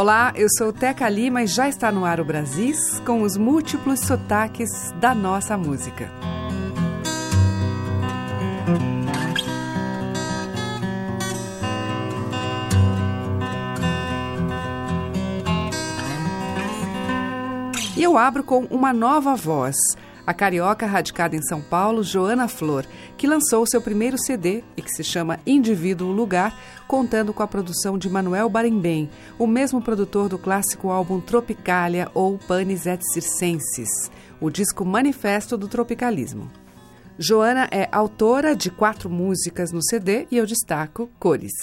Olá, eu sou Teca Lima e já está no ar o Brasis com os múltiplos sotaques da nossa música. E eu abro com uma nova voz, a carioca radicada em São Paulo, Joana Flor, que lançou seu primeiro CD e que se chama Indivíduo Lugar, contando com a produção de Manuel Barembem, o mesmo produtor do clássico álbum Tropicalia ou Panis et Circenses, o disco manifesto do tropicalismo. Joana é autora de quatro músicas no CD e eu destaco Cores.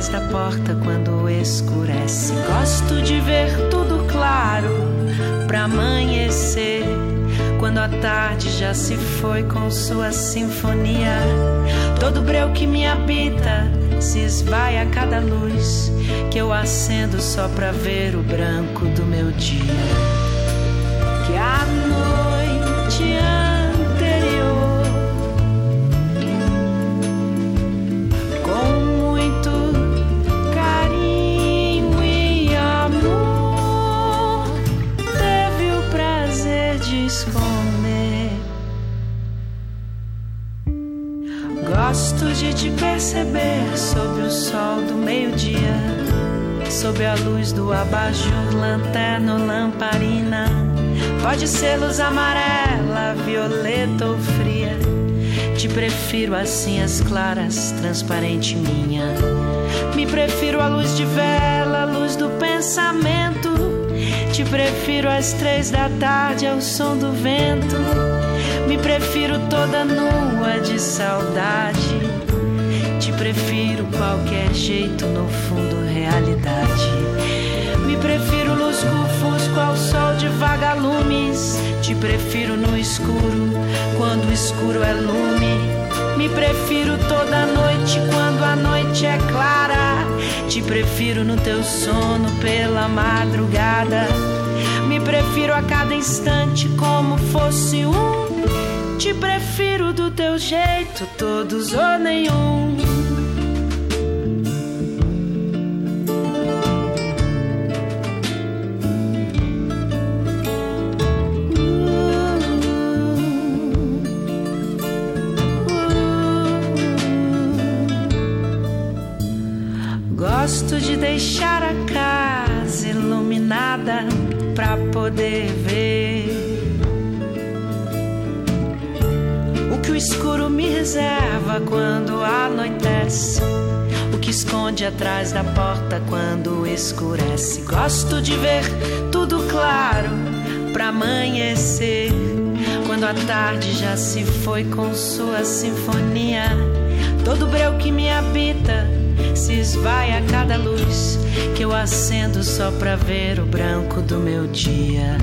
Atrás da porta quando escurece. Gosto de ver tudo claro pra amanhecer. Quando a tarde já se foi com sua sinfonia, todo breu que me habita se esvai a cada luz que eu acendo só pra ver o branco do meu dia. Que a noite Gosto de te perceber sob o sol do meio-dia, sob a luz do abajur, lanterna ou lamparina. Pode ser luz amarela, violeta ou fria. Te prefiro assim as claras, transparente minha. Me prefiro a luz de vela, luz do pensamento. Te prefiro às três da tarde ao som do vento. Me prefiro toda nua de saudade. Te prefiro qualquer jeito, no fundo, realidade. Me prefiro lusco-fusco ao sol de vagalumes. Te prefiro no escuro, quando o escuro é lume. Me prefiro toda noite, quando a noite é clara. Te prefiro no teu sono pela madrugada. Me prefiro a cada instante como fosse um. Te prefiro do teu jeito, todos ou nenhum. Gosto de deixar a casa iluminada pra poder ver escuro me reserva quando anoitece. O que esconde atrás da porta quando escurece. Gosto de ver tudo claro pra amanhecer. Quando a tarde já se foi com sua sinfonia. Todo breu que me habita se esvai a cada luz que eu acendo só pra ver o branco do meu dia.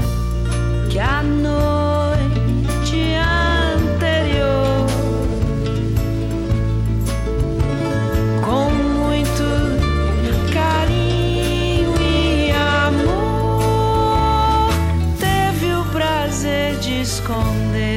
Que a noite de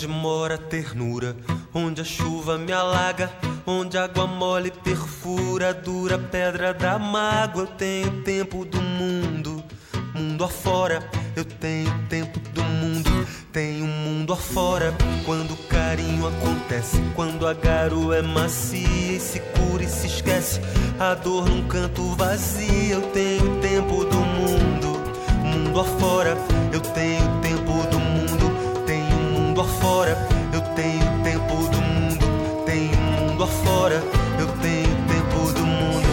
Onde mora a ternura, onde a chuva me alaga, onde a água mole perfura a dura pedra da mágoa. Eu tenho tempo do mundo, mundo afora. Eu tenho tempo do mundo, tenho mundo afora. Quando o carinho acontece, quando a garoa é macia e se cura e se esquece, a dor num canto vazio. Eu tenho tempo do mundo, mundo afora. Eu tenho tenho tempo do mundo, tenho mundo afora. Eu tenho tempo do mundo,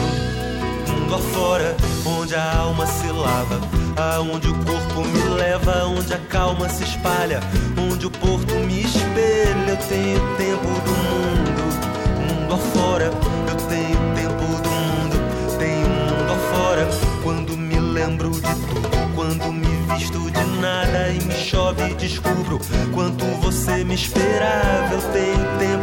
mundo afora. Onde a alma se lava, aonde o corpo me leva, onde a calma se espalha, onde o porto me espelha. Eu tenho tempo do mundo, mundo afora. Eu tenho tempo do mundo, tenho mundo afora. Quando me lembro de tudo, quando me visto de nada e me chove descubro quanto Eu tenho tempo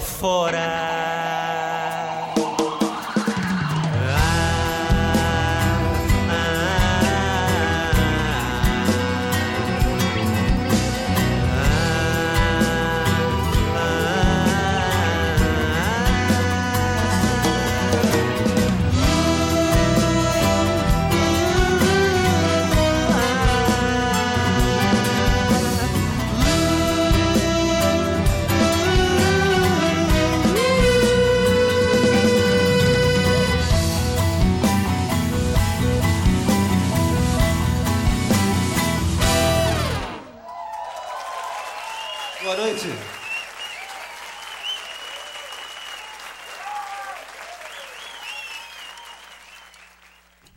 mundo,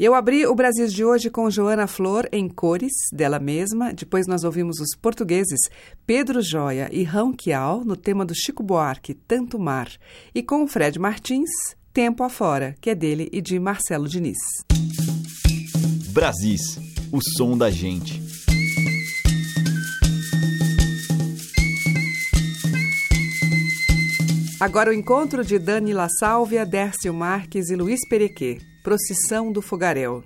Eu abri o Brasil de hoje com Joana Flor em cores, dela mesma. Depois nós ouvimos os portugueses Pedro Joia e Rão Quial no tema do Chico Buarque, Tanto Mar. E com o Fred Martins, Tempo Afora, que é dele e de Marcelo Diniz. Brasis, o som da gente. Agora o encontro de Dani La Sálvia, Dércio Marques e Luiz Perequê. Procissão do Fogaréu.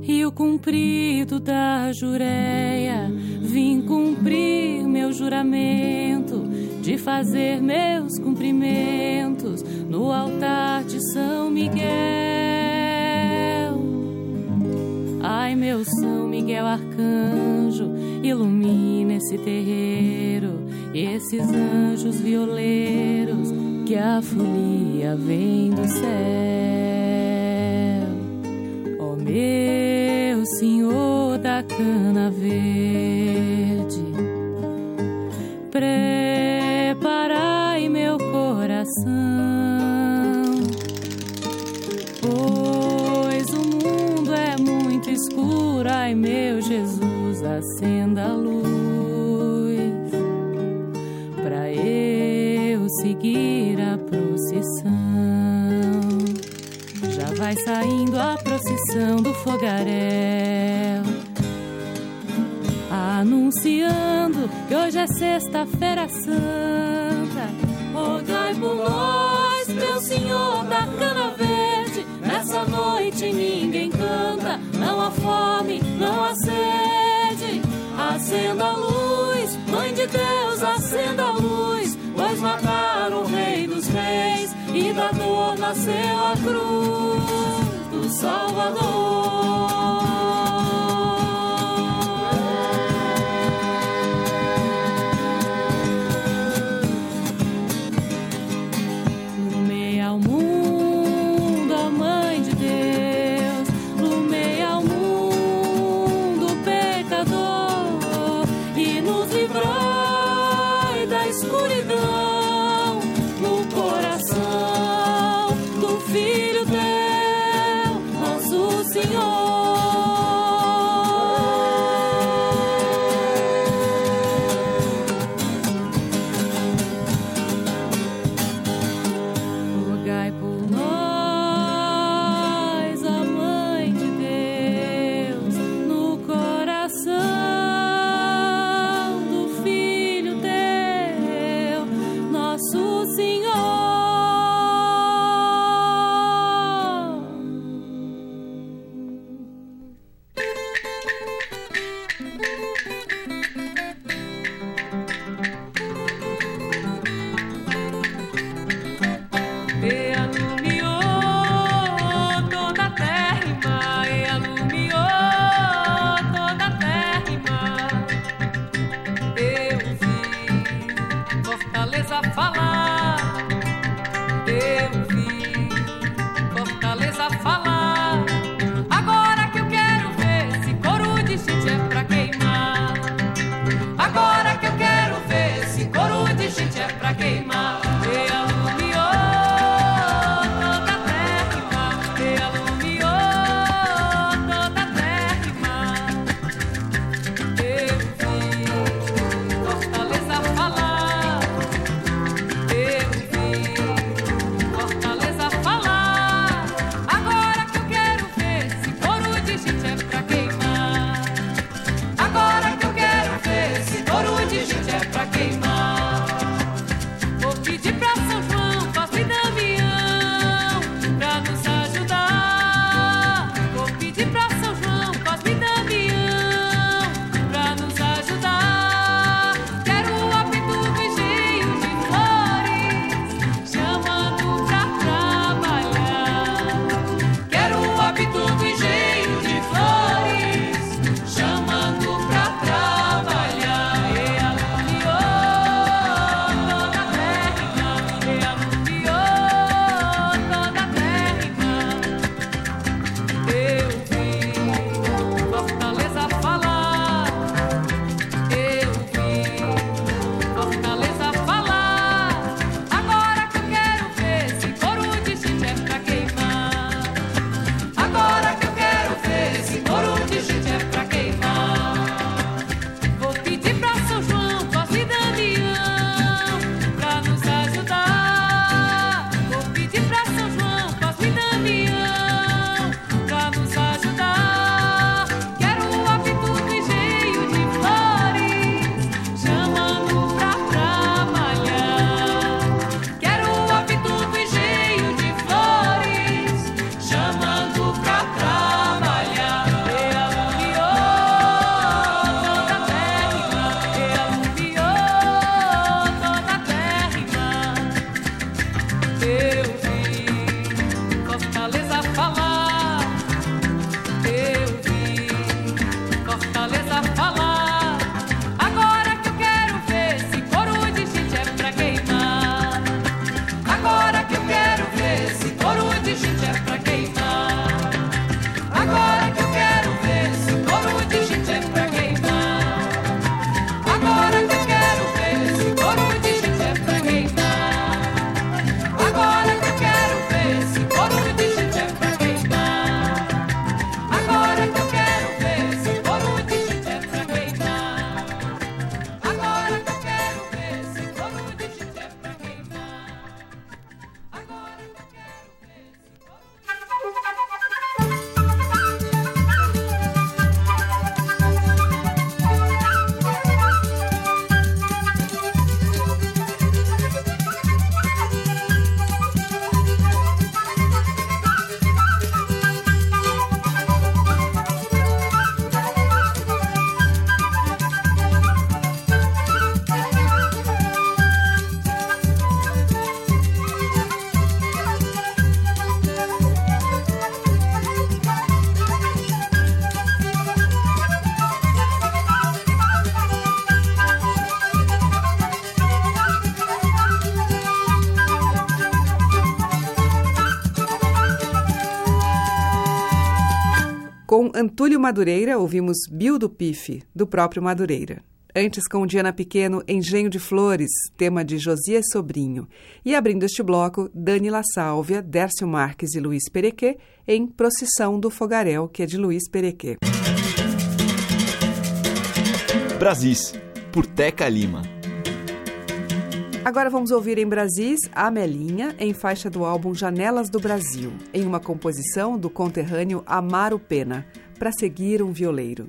Rio comprido da Jureia, vim cumprir meu juramento de fazer meus cumprimentos no altar de São Miguel. Ai, meu São Miguel Arcanjo, ilumina esse terreiro e esses anjos violeiros que a folia vem do céu. Ó meu Senhor da cana verde, preparai meu coração ai meu Jesus, acenda a luz para eu seguir vai saindo a procissão do fogaréu, anunciando que hoje é sexta-feira santa. Rogai por nós, meu Senhor da cana verde, nessa noite ninguém canta, não há fome não acende. Acenda a luz, Mãe de Deus, acenda a luz, pois mataram o Rei dos Reis e da dor nasceu a cruz do Salvador. Senhor. Com Antúlio Madureira, ouvimos Bill do Pife, do próprio Madureira. Antes, com Diana Pequeno, Engenho de Flores, tema de Josias Sobrinho. E abrindo este bloco, Dani La Sálvia, Dércio Marques e Luiz Perequê, em Procissão do Fogaréu, que é de Luiz Perequê. Brasis, por Teca Lima. Agora vamos ouvir em Brasis a Melinha, em faixa do álbum Janelas do Brasil, em uma composição do conterrâneo Amaro Pena, para seguir um violeiro.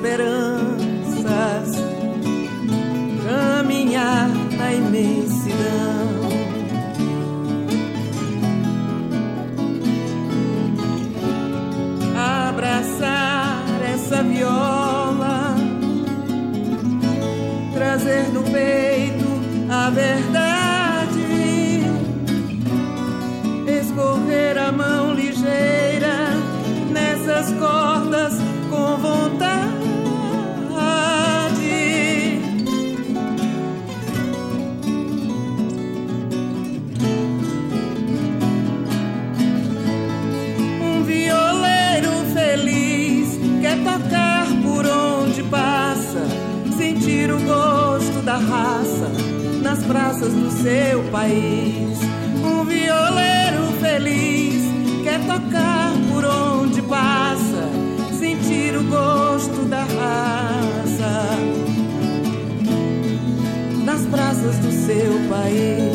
esperança praças do seu país. Um violeiro feliz quer tocar por onde passa, sentir o gosto da raça. Nas praças do seu país.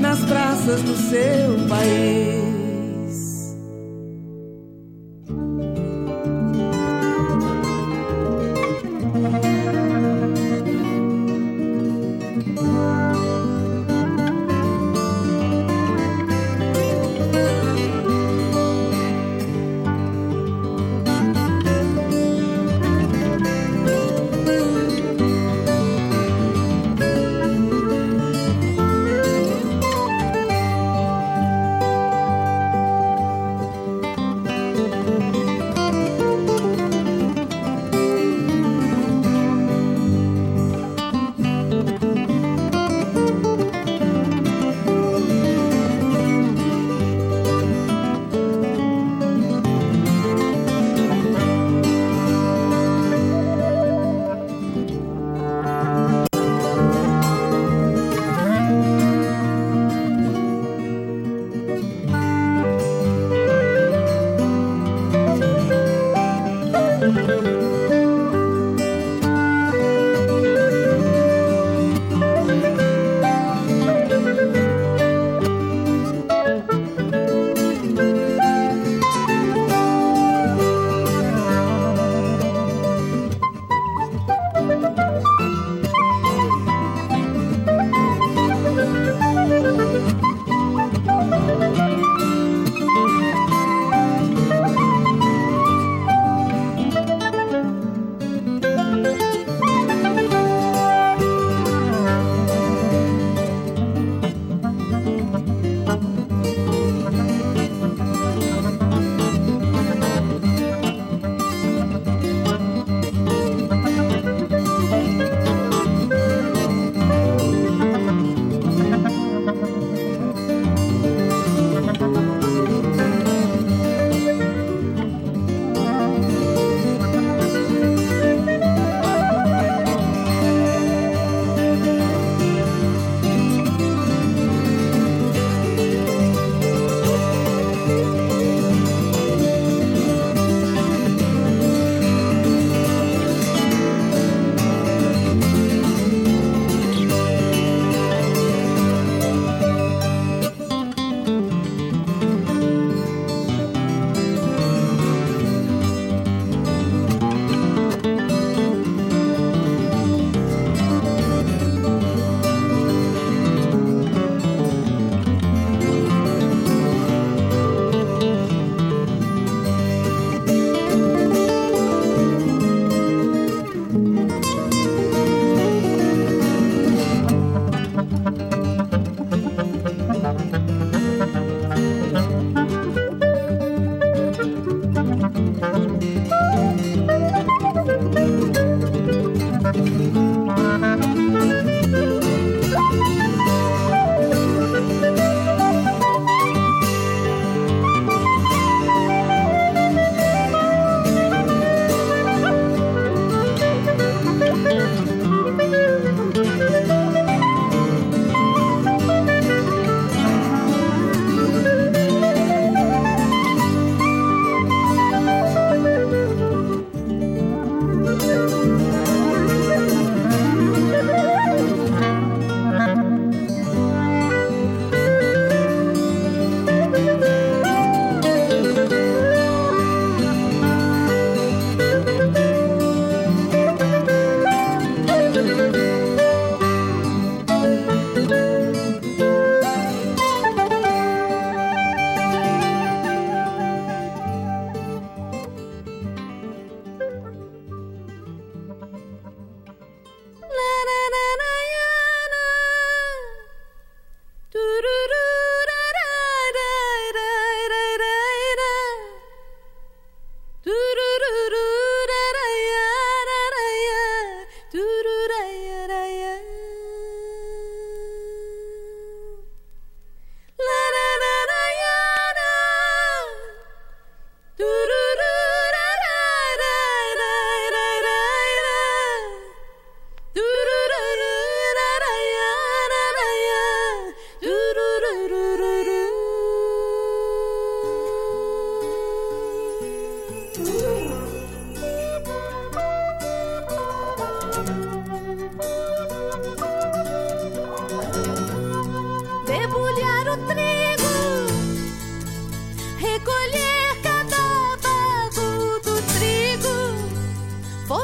Nas praças do seu país.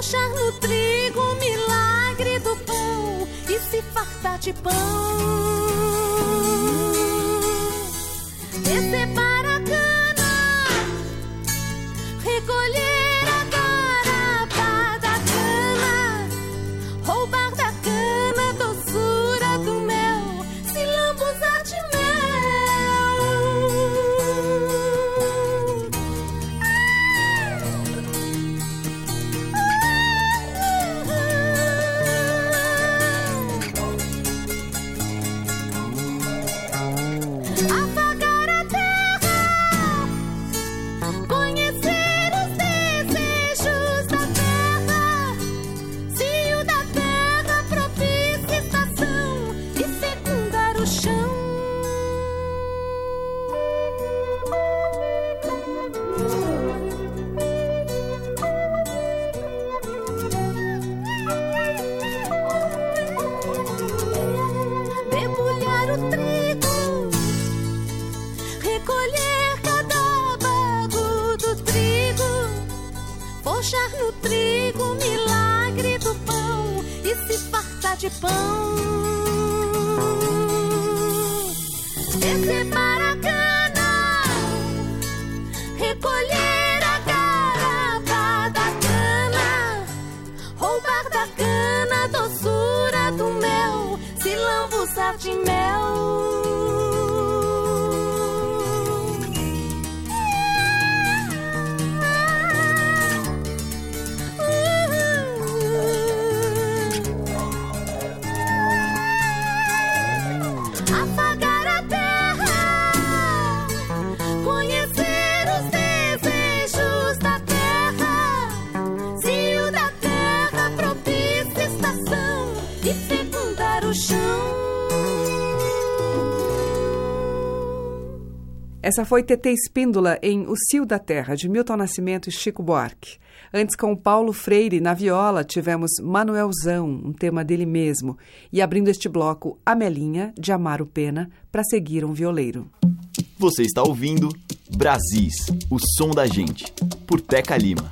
puxar no trigo o milagre do pão e se fartar de pão. Receba Essa foi TT Espíndola em O Cio da Terra, de Milton Nascimento e Chico Buarque. Antes, com Paulo Freire na viola, tivemos Manuelzão, um tema dele mesmo. E abrindo este bloco, Amelinha, de Amaro Pena, para seguir um violeiro. Você está ouvindo Brasis, o som da gente, por Teca Lima.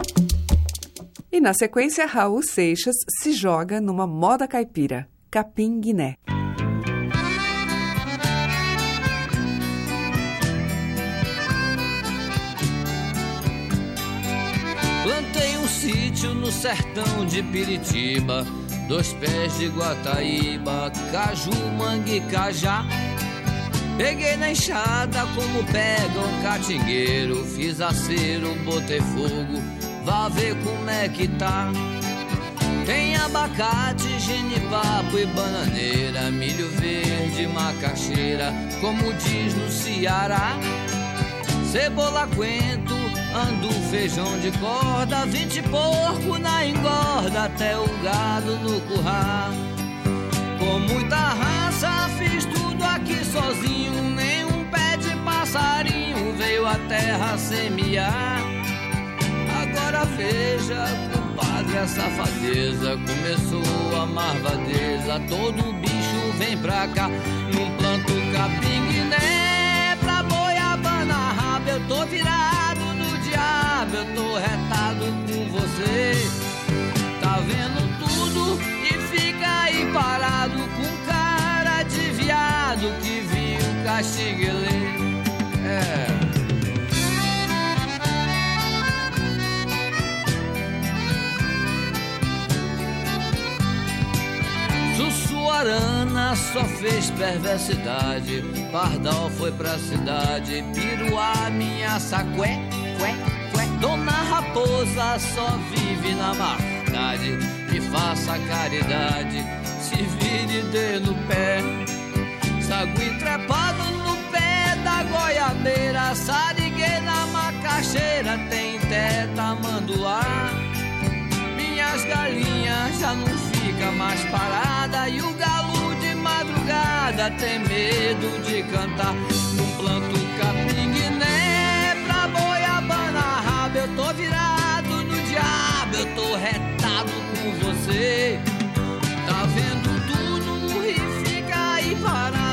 E na sequência, Raul Seixas se joga numa moda caipira, Capim Guiné. No sertão de Piritiba, dois pés de Guataíba, caju, mangue, cajá. Peguei na enxada como pega um catingueiro, fiz acero, botei fogo, vá ver como é que tá. Tem abacate, genipapo e bananeira, milho verde, macaxeira, como diz no Ceará. Cebola, coentro, Ando feijão de corda, vinte porco na engorda, até o gado no curral. Com muita raça fiz tudo aqui sozinho, nenhum pé de passarinho veio a terra semear. Agora veja, compadre, a safadeza. Começou a marvadeza, todo bicho vem pra cá. Num planto capim guiné, pra boiabana rabo. Eu tô virado eu tô retado com você. Tá vendo tudo e fica aí parado com cara de viado que viu caxiguelê. É. Sussuarana só fez perversidade. Pardal foi pra cidade. Piruá, minha cué, cué. Dona Raposa só vive na maldade. Me faça caridade, se vire dê no pé. Sagui trepado no pé da goiabeira. Sariguei na macaxeira, tem teta, manduá. Minhas galinhas já não fica mais parada e o galo de madrugada tem medo de cantar num planto capim rabo eu tô virado no diabo eu tô retado com você. Tá vendo tudo e fica aí parado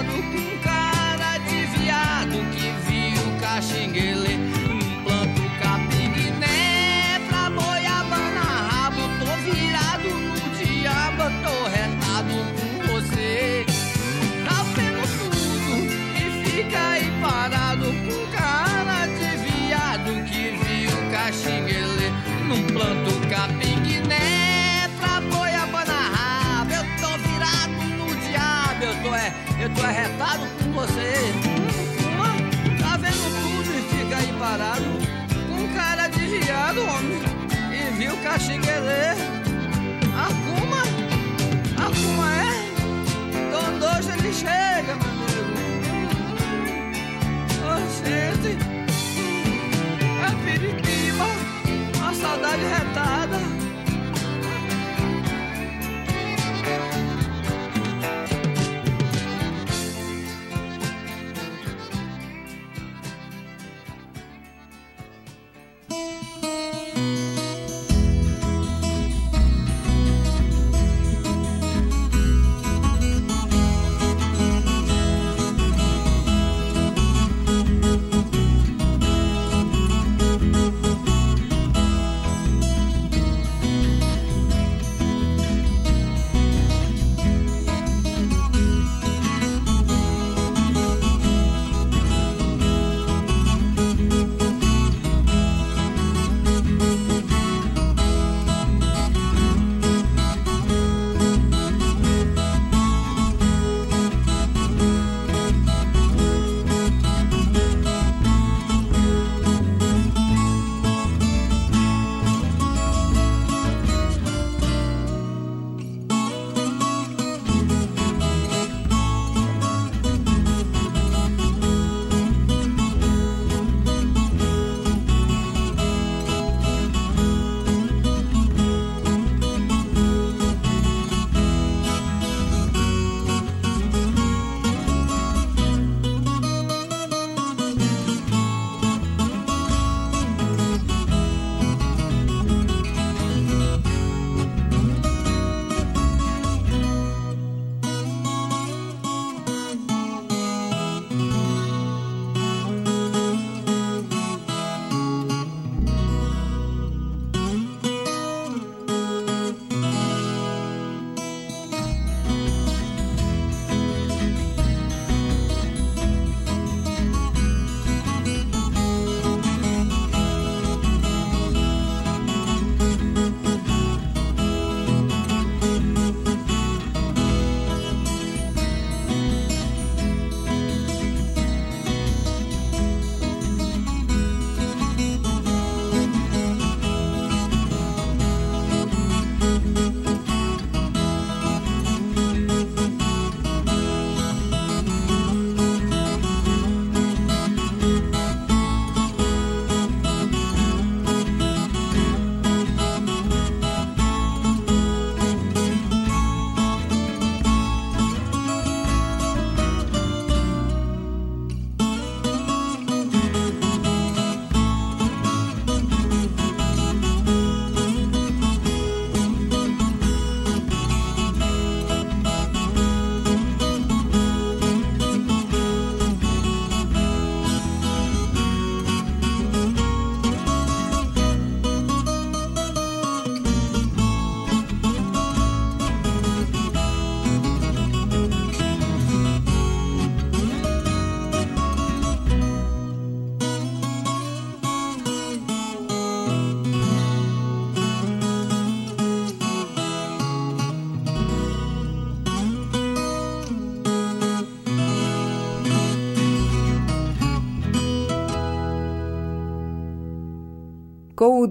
eu tô arretado com você tá vendo tudo e fica aí parado com cara de viado homem e viu caxinguele Acuma Acuma é Quando hoje ele chega, meu amigo. Oxente. É Piritiba. A saudade retada.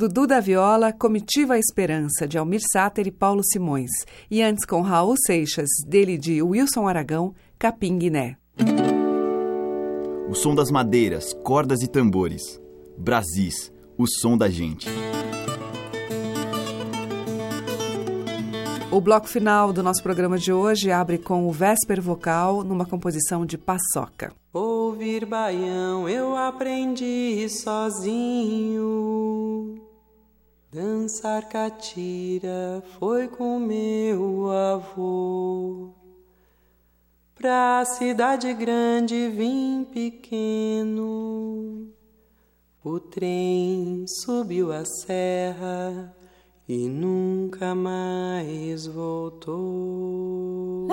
Dudu da Viola, Comitiva Esperança, de Almir Sater e Paulo Simões. E antes com Raul Seixas, dele de Wilson Aragão, Capim Guiné. O som das madeiras, cordas e tambores. Brasis, o som da gente. O bloco final do nosso programa de hoje abre com o Vésper Vocal numa composição de Paçoca. Ouvir baião eu aprendi sozinho. Dançar catira foi com meu avô. Pra cidade grande vim pequeno. O trem subiu a serra e nunca mais voltou.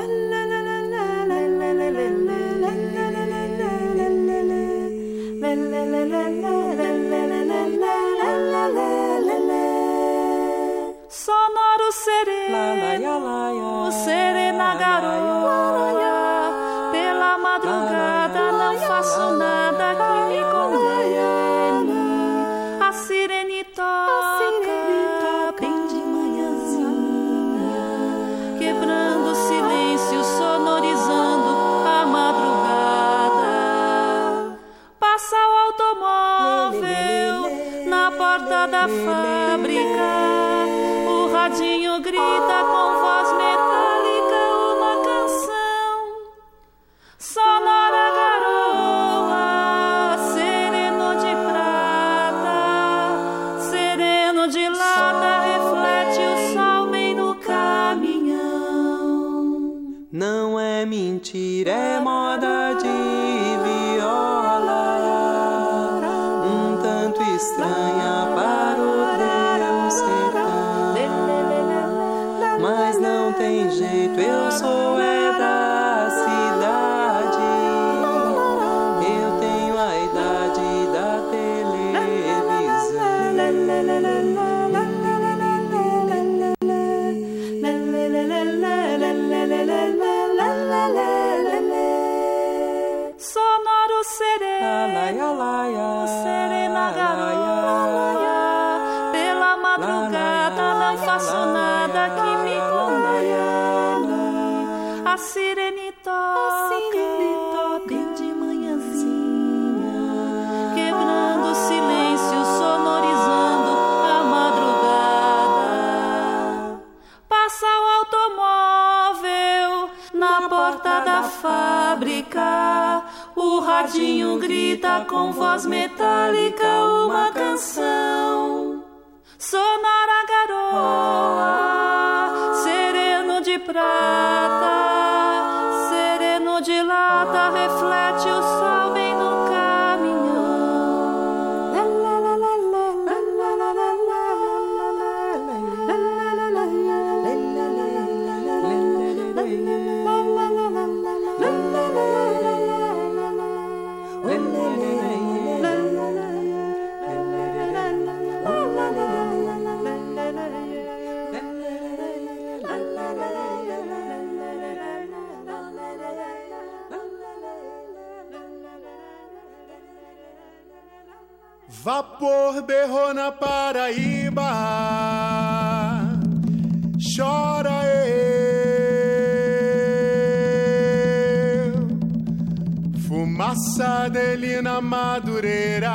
Sonoro sereno, serena garoa, pela madrugada não faço nada que me condene. A sirene toca bem de manhãzinha, quebrando o silêncio, sonorizando a madrugada. Passa o automóvel na porta da fábrica. Grita com voz metálica uma canção. Sonora garoa, sereno de prata, sereno de lata, reflete o sol bem no caminhão. Não é mentira, é moda grita com voz metálica uma canção. Vapor berrou na Paraíba, chora eu, fumaça dele na madureira,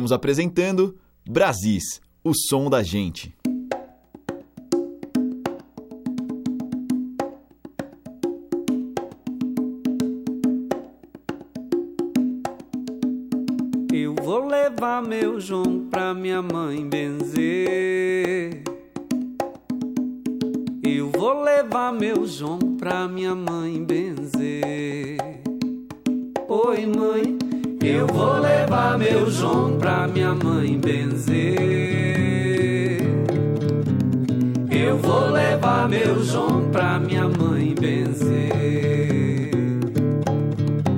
Estamos apresentando Brasis, o som da gente. Eu vou levar meu João pra minha mãe benzer. Eu vou levar meu João pra minha mãe benzer. Oi, mãe, eu vou levar meu João pra minha mãe benzer. Eu vou levar meu João pra minha mãe benzer.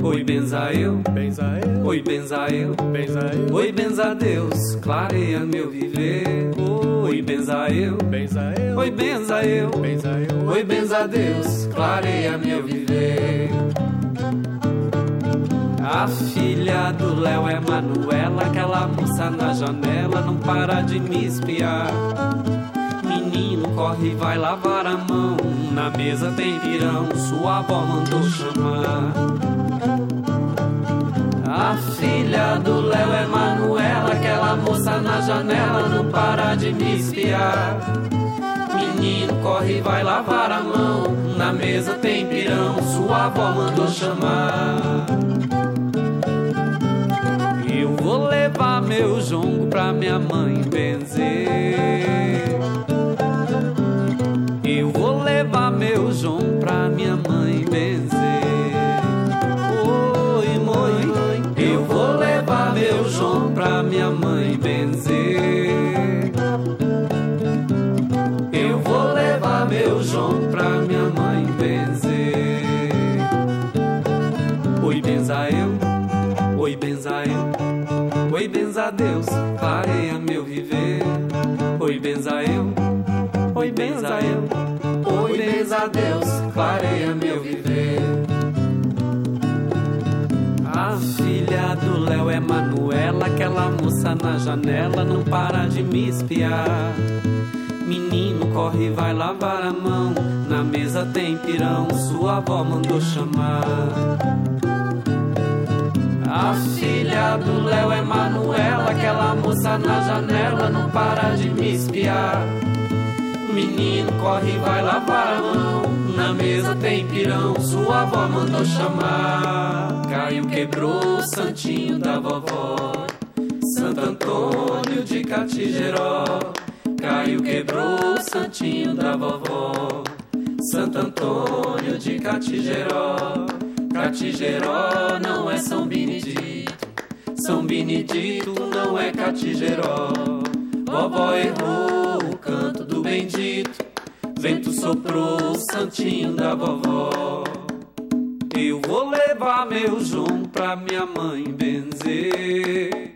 Oi, benza eu, benza eu, oi, benza eu, benza eu, oi, benza Deus, clareia meu viver. Oi, benza eu, benza eu, oi, benza eu, benza eu, oi, benza Deus, clareia meu viver. A filha do Léo é Manuela, aquela moça na janela não para de me espiar. Menino, corre e vai lavar a mão. Na mesa tem pirão, sua avó mandou chamar. A filha do Léo é Manuela, aquela moça na janela não para de me espiar. Menino, corre e vai lavar a mão. Na mesa tem pirão, sua avó mandou chamar. Levar meu jongo pra minha mãe benzer. Eu vou levar meu jongo pra minha mãe benzer. Oi, mãe, eu vou levar meu jongo pra minha mãe benzer. Deus, clareia meu viver. Oi, benza eu, oi, benza eu, oi, benza Deus, clareia meu viver. A filha do Léo é Manuela, aquela moça na janela não para de me espiar. Menino, corre vai lavar a mão. Na mesa tem pirão, sua avó mandou chamar. A filha do Léo é Manuela, aquela moça na janela não para de me espiar. Menino, corre vai lavar a mão. Na mesa tem pirão, sua avó mandou chamar. Caiu, quebrou o santinho da vovó. Santo Antônio de Catigeró. Caiu, quebrou o santinho da vovó. Santo Antônio de Catigeró. Catigeró não é São Benedito. São Benedito não é Catigeró. Vovó errou o canto do bendito. Vento soprou o santinho da vovó. Eu vou levar meu João pra minha mãe benzer.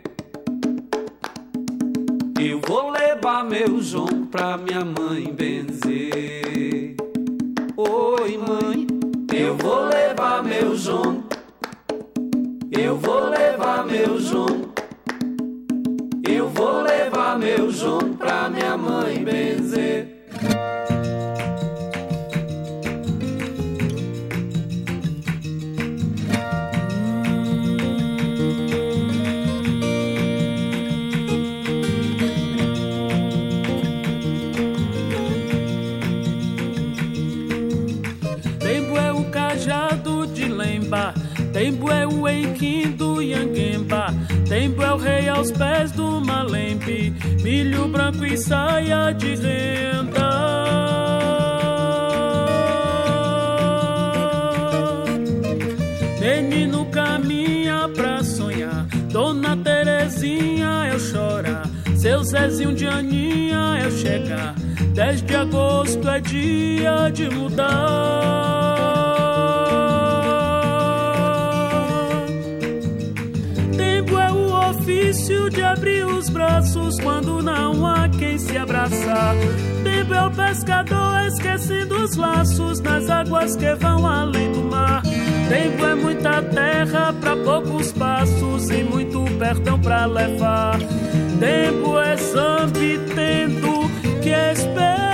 Eu vou levar meu João pra minha mãe benzer. Oi, mãe, eu vou levar meu João. Eu vou levar meu João. Eu vou levar meu João pra minha mãe benzer. Tempo é o rei aos pés do malembe, milho branco e saia de renda. Menino caminha pra sonhar, Dona Terezinha eu chorar, seu Zezinho de Aninha eu chegar. 10 de agosto é dia de mudar. O ofício de abrir os braços quando não há quem se abraçar. Tempo é o pescador esquecendo os laços nas águas que vão além do mar. Tempo é muita terra para poucos passos e muito perdão para levar. Tempo é zambi tendo que esperar.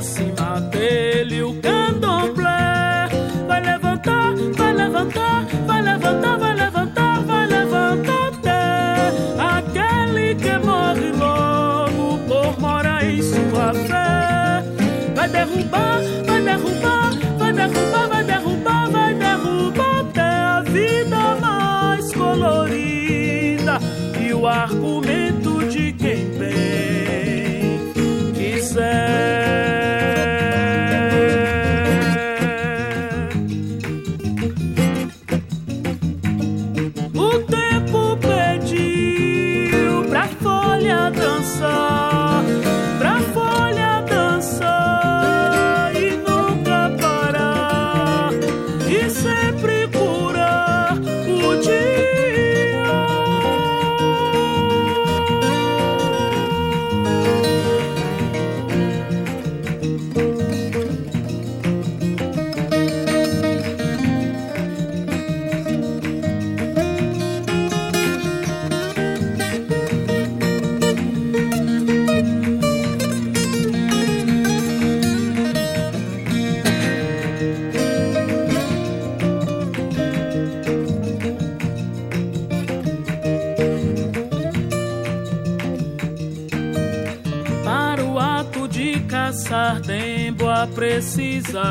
Acima dele o candomblé. Vai levantar, vai levantar, vai levantar, vai levantar, vai levantar até aquele que morre logo por morar em sua fé. Vai derrubar, vai derrubar, vai derrubar, vai derrubar, vai derrubar até a vida mais colorida e o argumento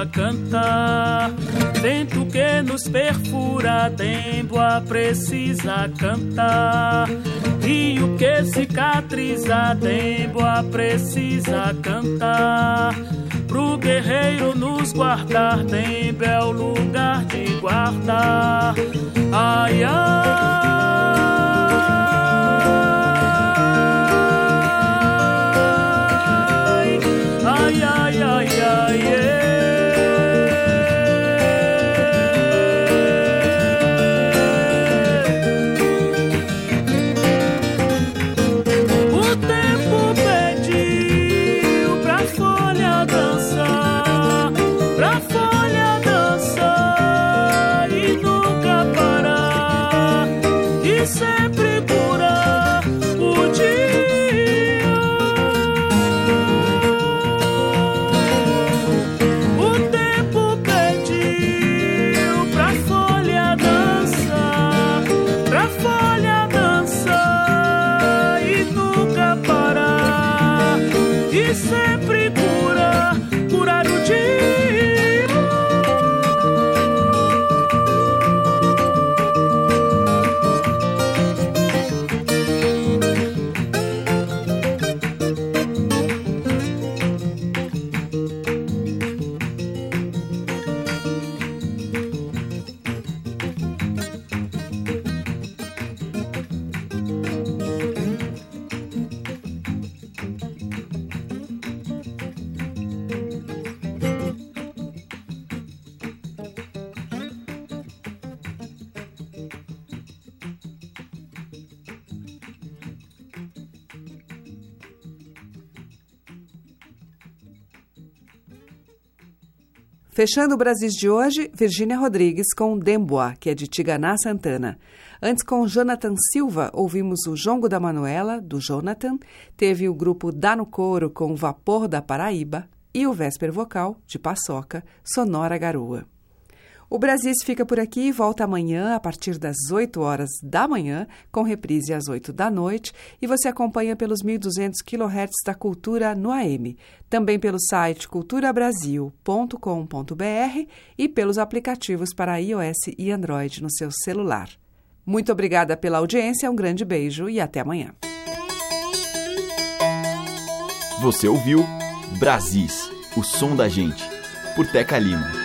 cantar. Vento que nos perfura, Demboa precisa cantar. Rio que cicatriza, Demboa precisa cantar. Pro guerreiro nos guardar, Dembo é o lugar de guardar. Ai, ai. Fechando o Brasis de hoje, Virgínia Rodrigues com Demboa, que é de Tiganá Santana. Antes, com Jonathan Silva, ouvimos o Jongo da Manuela, do Jonathan. Teve o grupo Dá no Coro com Vapor da Paraíba. E o Vésper Vocal, de Paçoca, Sonora Garoa. O Brasis fica por aqui e volta amanhã a partir das 8 horas da manhã, com reprise às 8 da noite, e você acompanha pelos 1.200 kHz da Cultura no AM, também pelo site culturabrasil.com.br e pelos aplicativos para iOS e Android no seu celular. Muito obrigada pela audiência, um grande beijo e até amanhã. Você ouviu Brasis, o som da gente, por Teca Lima.